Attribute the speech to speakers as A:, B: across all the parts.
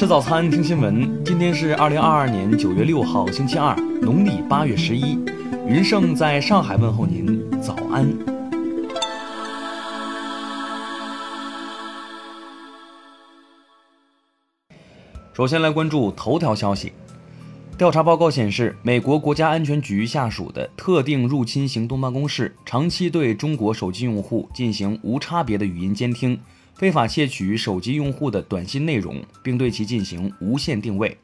A: 吃早餐，听新闻。今天是二零二二年九月六号，星期二，农历八月十一。云盛在上海问候您，早安。首先来关注头条消息。调查报告显示，美国国家安全局下属的特定入侵行动办公室长期对中国手机用户进行无差别的语音监听，非法窃取手机用户的短信内容，并对其进行无线定位。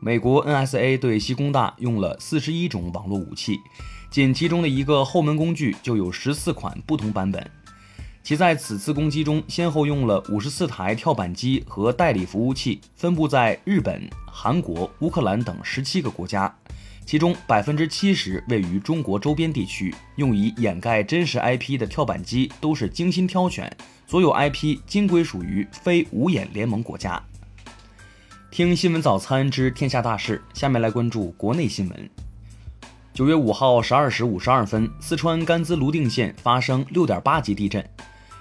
A: 美国 NSA 对西工大用了四十一种网络武器，仅其中的一个后门工具就有十四款不同版本。其在此次攻击中，先后用了五十四台跳板机和代理服务器，分布在日本、韩国、乌克兰等十七个国家，其中百分之七十位于中国周边地区。用以掩盖真实 IP 的跳板机都是精心挑选，所有 IP 均归属于非五眼联盟国家。听新闻早餐知天下大事，下面来关注国内新闻。九月五号十二时五十二分，四川甘孜泸定县发生六点八级地震。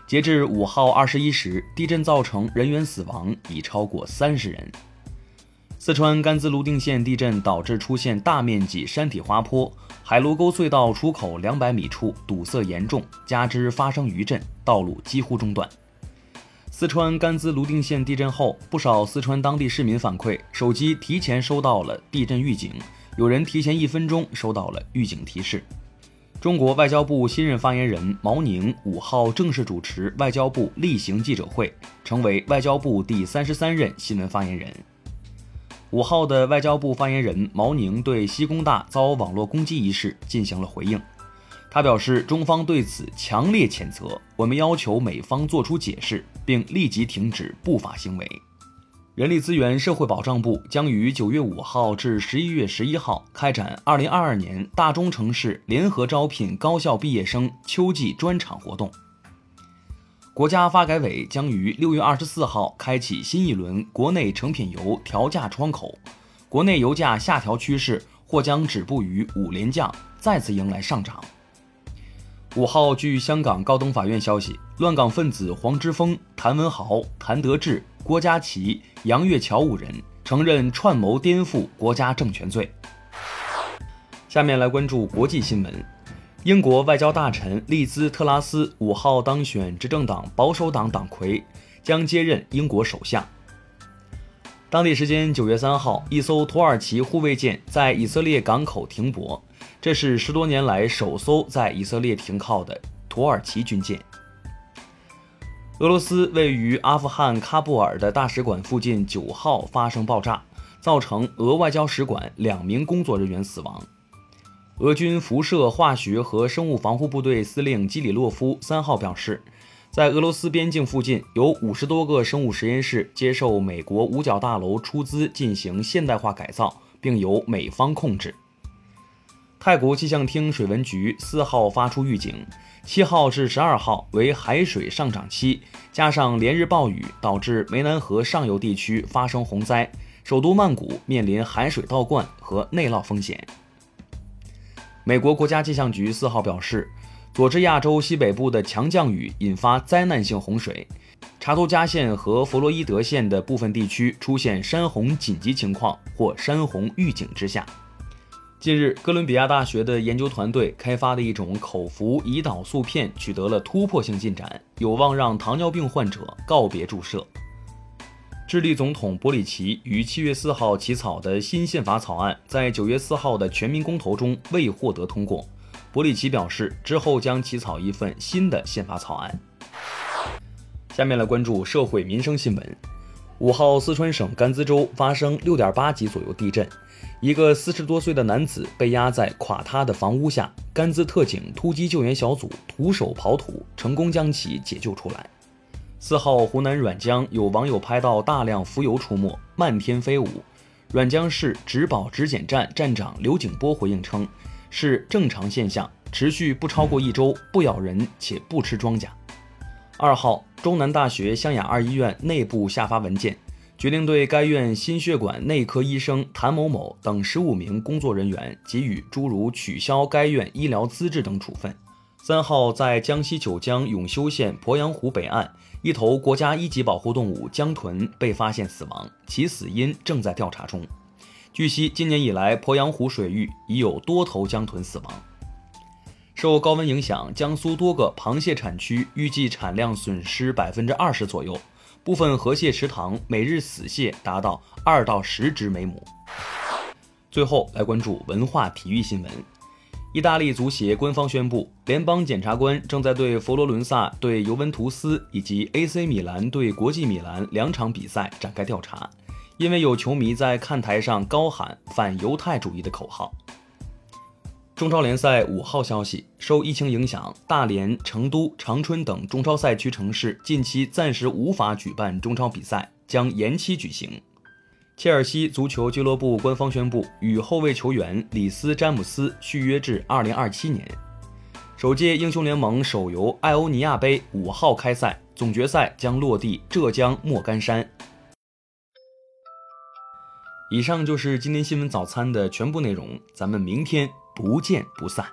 A: 截至五号二十一时，地震造成人员死亡已超过三十人。四川甘孜泸定县地震导致出现大面积山体滑坡，海螺沟隧道出口两百米处堵塞严重，加之发生余震，道路几乎中断。四川甘孜泸定县地震后，不少四川当地市民反馈，手机提前收到了地震预警，有人提前一分钟收到了预警提示。中国外交部新任发言人毛宁五号正式主持外交部例行记者会，成为外交部第三十三任新闻发言人。五号的外交部发言人毛宁对西工大遭网络攻击一事进行了回应，他表示，中方对此强烈谴责，我们要求美方作出解释，并立即停止不法行为。人力资源社会保障部将于九月五号至十一月十一号开展二零二二年大中城市联合招聘高校毕业生秋季专场活动。国家发改委将于六月二十四号开启新一轮国内成品油调价窗口，国内油价下调趋势或将止步于五连降，再次迎来上涨。五号，据香港高等法院消息，乱港分子黄之锋、谭文豪、谭德志。郭家麒、杨岳桥五人承认串谋颠覆国家政权罪。下面来关注国际新闻：英国外交大臣利兹特拉斯五号当选执政党保守党党魁，将接任英国首相。当地时间九月三号，一艘土耳其护卫舰在以色列港口停泊，这是十多年来首艘在以色列停靠的土耳其军舰。俄罗斯位于阿富汗喀布尔的大使馆附近九号发生爆炸，造成俄外交使馆两名工作人员死亡。俄军辐射、化学和生物防护部队司令基里洛夫三号表示，在俄罗斯边境附近有五十多个生物实验室接受美国五角大楼出资进行现代化改造，并由美方控制。泰国气象厅水文局四号发出预警。七号至十二号为海水上涨期，加上连日暴雨，导致湄南河上游地区发生洪灾，首都曼谷面临海水倒灌和内涝风险。美国国家气象局四号表示，佐治亚州西北部的强降雨引发灾难性洪水，查图加县和弗洛伊德县的部分地区出现山洪紧急情况或山洪预警之下。近日，哥伦比亚大学的研究团队开发的一种口服胰岛素片取得了突破性进展，有望让糖尿病患者告别注射。智利总统博里奇于七月四号起草的新宪法草案，在九月四号的全民公投中未获得通过。博里奇表示，之后将起草一份新的宪法草案。下面来关注社会民生新闻。五号，四川省甘孜州发生六点八级左右地震。一个四十多岁的男子被压在垮塌的房屋下，甘孜特警突击救援小组徒手刨土，成功将其解救出来。四号，湖南沅江有网友拍到大量浮油出没，漫天飞舞。沅江市植保植检站站长刘景波回应称，是正常现象，持续不超过一周，不咬人且不吃庄稼。二号，中南大学湘雅二医院内部下发文件。决定对该院心血管内科医生谭某某等十五名工作人员给予诸如取消该院医疗资质等处分。三号在江西九江永修县鄱阳湖北岸，一头国家一级保护动物江豚被发现死亡，其死因正在调查中。据悉，今年以来，鄱阳湖水域已有多头江豚死亡。受高温影响，江苏多个螃蟹产区预计产量损失百分之二十左右，部分河蟹池塘每日死蟹达到二到十只每亩。最后来关注文化体育新闻。意大利足协官方宣布，联邦检察官正在对佛罗伦萨对尤文图斯以及 AC 米兰对国际米兰两场比赛展开调查。因为有球迷在看台上高喊反犹太主义的口号。中超联赛五号消息，受疫情影响，大连、成都、长春等中超赛区城市近期暂时无法举办中超比赛，将延期举行。切尔西足球俱乐部官方宣布，与后卫球员里斯詹姆斯续约至二零二七年。首届英雄联盟手游艾欧尼亚杯五号开赛，总决赛将落地浙江莫干山。以上就是今天新闻早餐的全部内容，咱们明天不见不散。